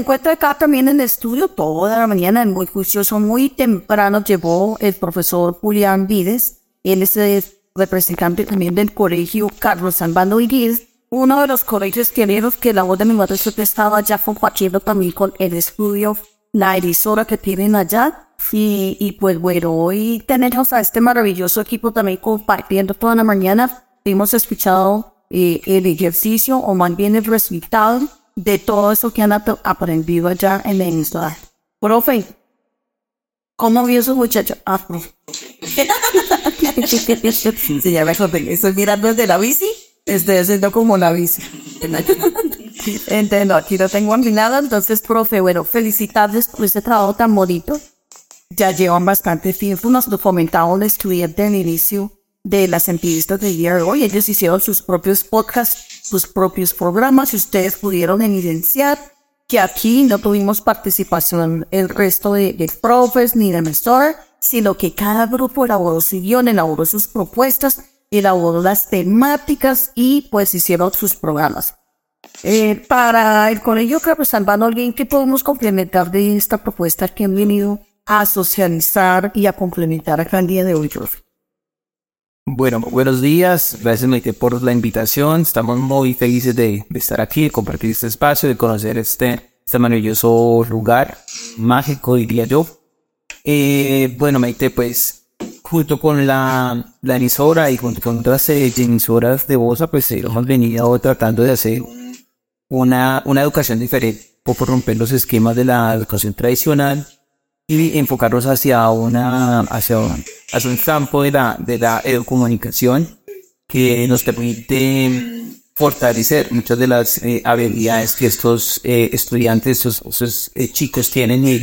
encuentra acá también en el estudio toda la mañana, muy juicioso, muy temprano llegó el profesor Julián Vides. Él es el representante también del colegio Carlos Albano Iriz, uno de los colegios queridos que la voz de mi madre siempre estaba ya compartiendo también con el estudio, la emisora que tienen allá. Y, y pues bueno, hoy tenemos a este maravilloso equipo también compartiendo toda la mañana. Hemos escuchado eh, el ejercicio o más bien el resultado de todo eso que han aprendido allá en la emisora. Profe, ¿cómo vio su muchacho? Ah, no. sí, ya me acordé. Estoy mirando desde la bici. Estoy haciendo como la bici. Entiendo, aquí lo tengo nada. Entonces, profe, bueno, felicidades por este trabajo tan bonito. Ya llevan bastante tiempo. Nos lo comentaba estudiante el inicio de las entrevistas de día de hoy. Ellos hicieron sus propios podcasts, sus propios programas y ustedes pudieron evidenciar que aquí no tuvimos participación el resto de, de profes ni de mentor, sino que cada grupo elaboró su guion, elaboró sus propuestas, elaboró las temáticas y pues hicieron sus programas. Eh, para el colegio Carlos Salvano, alguien que podemos complementar de esta propuesta que han venido a socializar y a complementar acá el día de hoy, profe. Bueno, buenos días. Gracias Maite por la invitación. Estamos muy felices de, estar aquí, de compartir este espacio, de conocer este, este maravilloso lugar mágico, diría yo. Eh, bueno, Maite, pues junto con la, la emisora y junto con otras eh, emisoras de Bosa, pues hemos venido tratando de hacer una, una educación diferente, por romper los esquemas de la educación tradicional y enfocarnos hacia una hacia, hacia un campo de la de la comunicación que nos permite fortalecer muchas de las eh, habilidades que estos eh, estudiantes, estos, eh, chicos tienen y,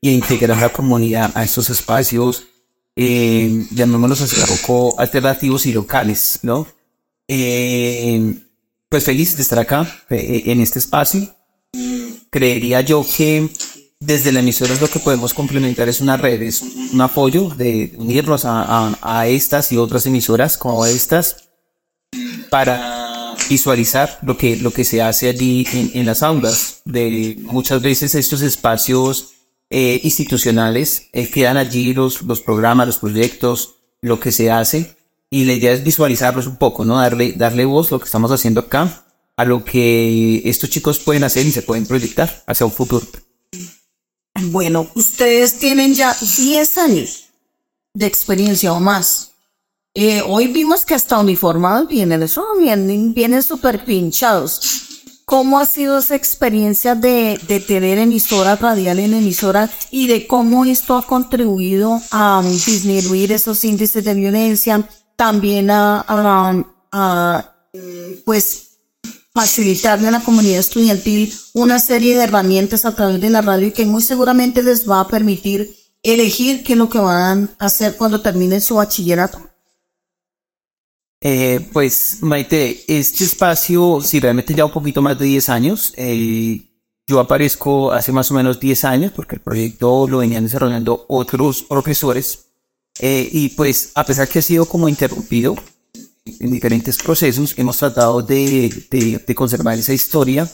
y, integrar a la comunidad a estos espacios, eh, llamémoslos así, poco alternativos y locales, ¿no? pues feliz de estar acá en este espacio. Creería yo que desde la emisora lo que podemos complementar es una red, es un apoyo de unirnos a, a, estas y otras emisoras como estas para visualizar lo que, lo que se hace allí en, en las aulas. De muchas veces estos espacios eh, institucionales eh, quedan allí los, los programas, los proyectos, lo que se hace y la idea es visualizarlos un poco, ¿no? Darle, darle voz lo que estamos haciendo acá a lo que estos chicos pueden hacer y se pueden proyectar hacia un futuro. Bueno, ustedes tienen ya 10 años de experiencia o más. Eh, hoy vimos que hasta uniformados vienen, eso vienen, vienen súper pinchados. ¿Cómo ha sido esa experiencia de, de tener emisora radial en emisora y de cómo esto ha contribuido a disminuir esos índices de violencia, también a, a, a pues facilitarle a la comunidad estudiantil una serie de herramientas a través de la radio que muy seguramente les va a permitir elegir qué es lo que van a hacer cuando terminen su bachillerato. Eh, pues Maite, este espacio, si realmente ya un poquito más de 10 años, eh, yo aparezco hace más o menos 10 años porque el proyecto lo venían desarrollando otros profesores eh, y pues a pesar que ha sido como interrumpido, en diferentes procesos hemos tratado de, de, de conservar esa historia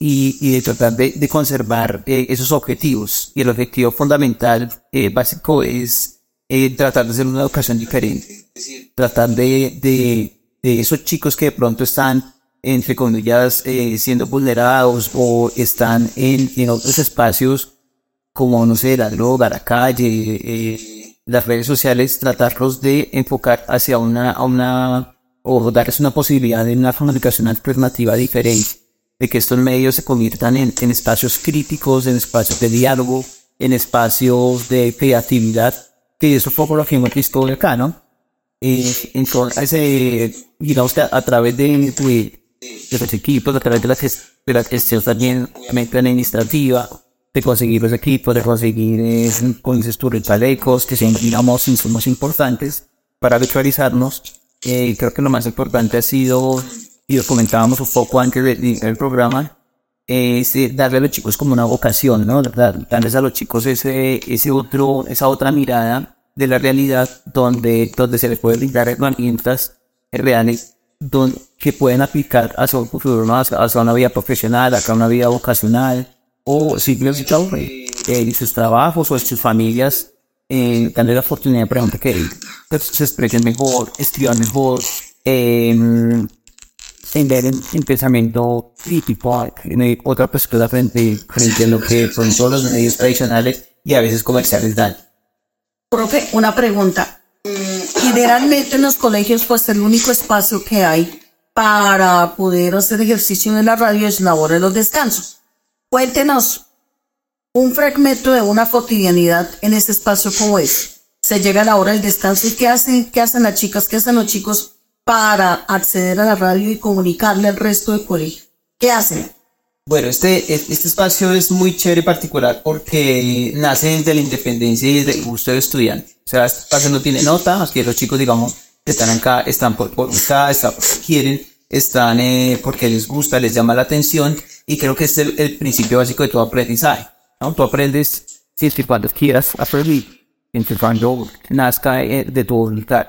y, y de tratar de, de conservar eh, esos objetivos. Y el objetivo fundamental, eh, básico, es eh, tratar de hacer una educación diferente. Tratar de, de, de esos chicos que de pronto están, entre comillas, eh, siendo vulnerados o están en, en otros espacios como, no sé, la droga, la calle, eh, las redes sociales, tratarlos de enfocar hacia una, a una, o darles una posibilidad de una comunicación alternativa diferente, de que estos medios se conviertan en, en espacios críticos, en espacios de diálogo, en espacios de creatividad, que eso fue por lo que hemos visto acá, ¿no? Eh, entonces, eh, digamos que a, través de, de, de, los equipos, a través de la, de la gestión también, administrativa, de conseguir los equipos, de conseguir, eh, como dices que sean, digamos, insumos importantes para virtualizarnos. Eh, creo que lo más importante ha sido, y lo comentábamos un poco antes del programa, es eh, darle a los chicos como una vocación, ¿no? Darles a los chicos ese, ese otro, esa otra mirada de la realidad donde, donde se les puede brindar herramientas reales que pueden aplicar hacia un futuro, ¿no? hacia, hacia una vida profesional, hacia una vida vocacional, o simplemente en sus trabajos o sus familias, eh, la oportunidad, por ejemplo, que se expresen mejor, escriban mejor, eh, en ver en, pensamiento crítico, en otra perspectiva frente, frente a lo que son todos los medios tradicionales y a veces comerciales dan. Profe, una pregunta. Generalmente en los colegios, pues el único espacio que hay para poder hacer ejercicio en la radio es la hora de los descansos. Cuéntenos un fragmento de una cotidianidad en este espacio como es. Se llega a la hora del descanso y ¿qué hacen, qué hacen las chicas, qué hacen los chicos para acceder a la radio y comunicarle al resto del colegio? ¿Qué hacen? Bueno, este, este espacio es muy chévere y particular porque nace de la independencia y del gusto del estudiante. O sea, este espacio no tiene nota, así que los chicos, digamos, están acá, están por, por están porque quieren, están eh, porque les gusta, les llama la atención y creo que es el, principio básico de todo aprendizaje. ¿no? Tú aprendes siempre cuando quieras aprender, siempre cuando nazca eh, de tu voluntad.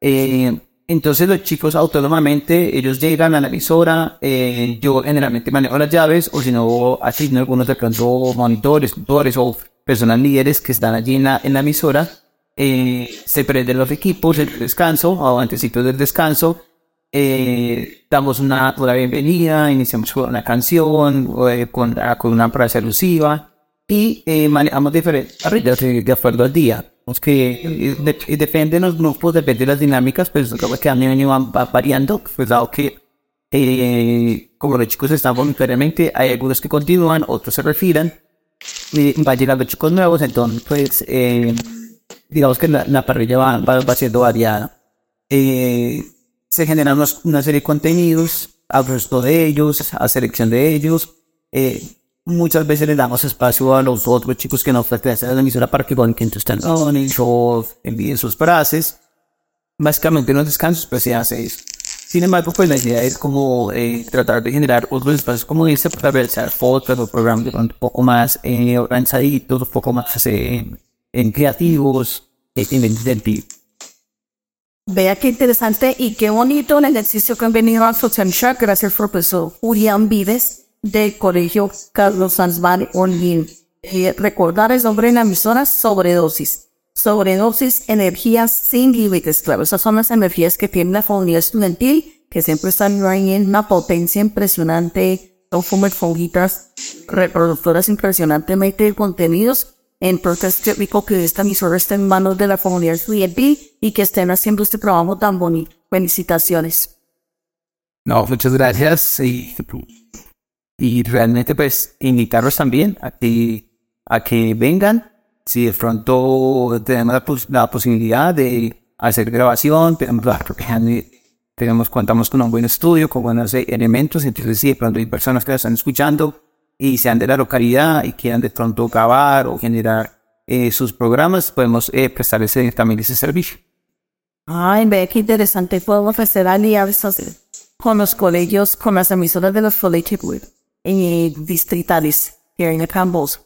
Eh, entonces los chicos autónomamente, ellos llegan a la emisora, eh, yo generalmente manejo las llaves o si no asigno algunos de pronto monitores, tutores o personas líderes que están allí en la, en la emisora, eh, se prenden los equipos, el descanso o antecitos del descanso, eh, damos una, una, bienvenida, iniciamos con una canción, eh, con, con, una frase alusiva y eh, manejamos diferentes de, de acuerdo al día que eh, depende de los grupos, depende de las dinámicas, pero creo que a mí van variando, pues dado que eh, como los chicos están voluntariamente, hay algunos que continúan, otros se refieren, y va llegando chicos nuevos, entonces pues eh, digamos que la, parrilla va, va, siendo variada. Eh, se generan una serie de contenidos, a resto de ellos, a selección de ellos, eh, muchas veces le damos espacio a los otros chicos que nos pertenecen a la emisora para que cuenten sus canciones o envíen sus frases. Básicamente en los descansos pues se hace eso. Sin embargo, pues la idea es como eh, tratar de generar otros espacios, como dice, para realizar fotos o programas un poco más eh, organizaditos, un poco más eh, en creativos, en Vea qué interesante y qué bonito el ejercicio que han venido a socializar gracias profesor Julián Vives del Colegio Carlos Sanzman Olguín. Eh, recordar el nombre de la emisora, sobredosis. Sobredosis, energías sin límites. Claro, esas son las energías que tiene la comunidad estudiantil, que siempre están en una potencia impresionante, son como fonguitas reproductoras impresionantemente de contenidos. Entonces, qué rico que esta emisora esté en manos de la comunidad estudiantil y que estén haciendo este trabajo tan bonito. Felicitaciones. No, muchas gracias. Y y realmente pues invitarlos también a que, a que vengan, si de pronto tenemos la, posibilidad de hacer grabación, tenemos, contamos con un buen estudio, con buenos elementos, entonces si de pronto hay personas que están escuchando y sean de la localidad y quieran de pronto grabar o generar eh, sus programas, podemos eh, prestarles también ese servicio. Ay, ve qué interesante, podemos ofrecer alianzas con los colegios, con las emisoras de los colegios eh, distritales here the Campbells.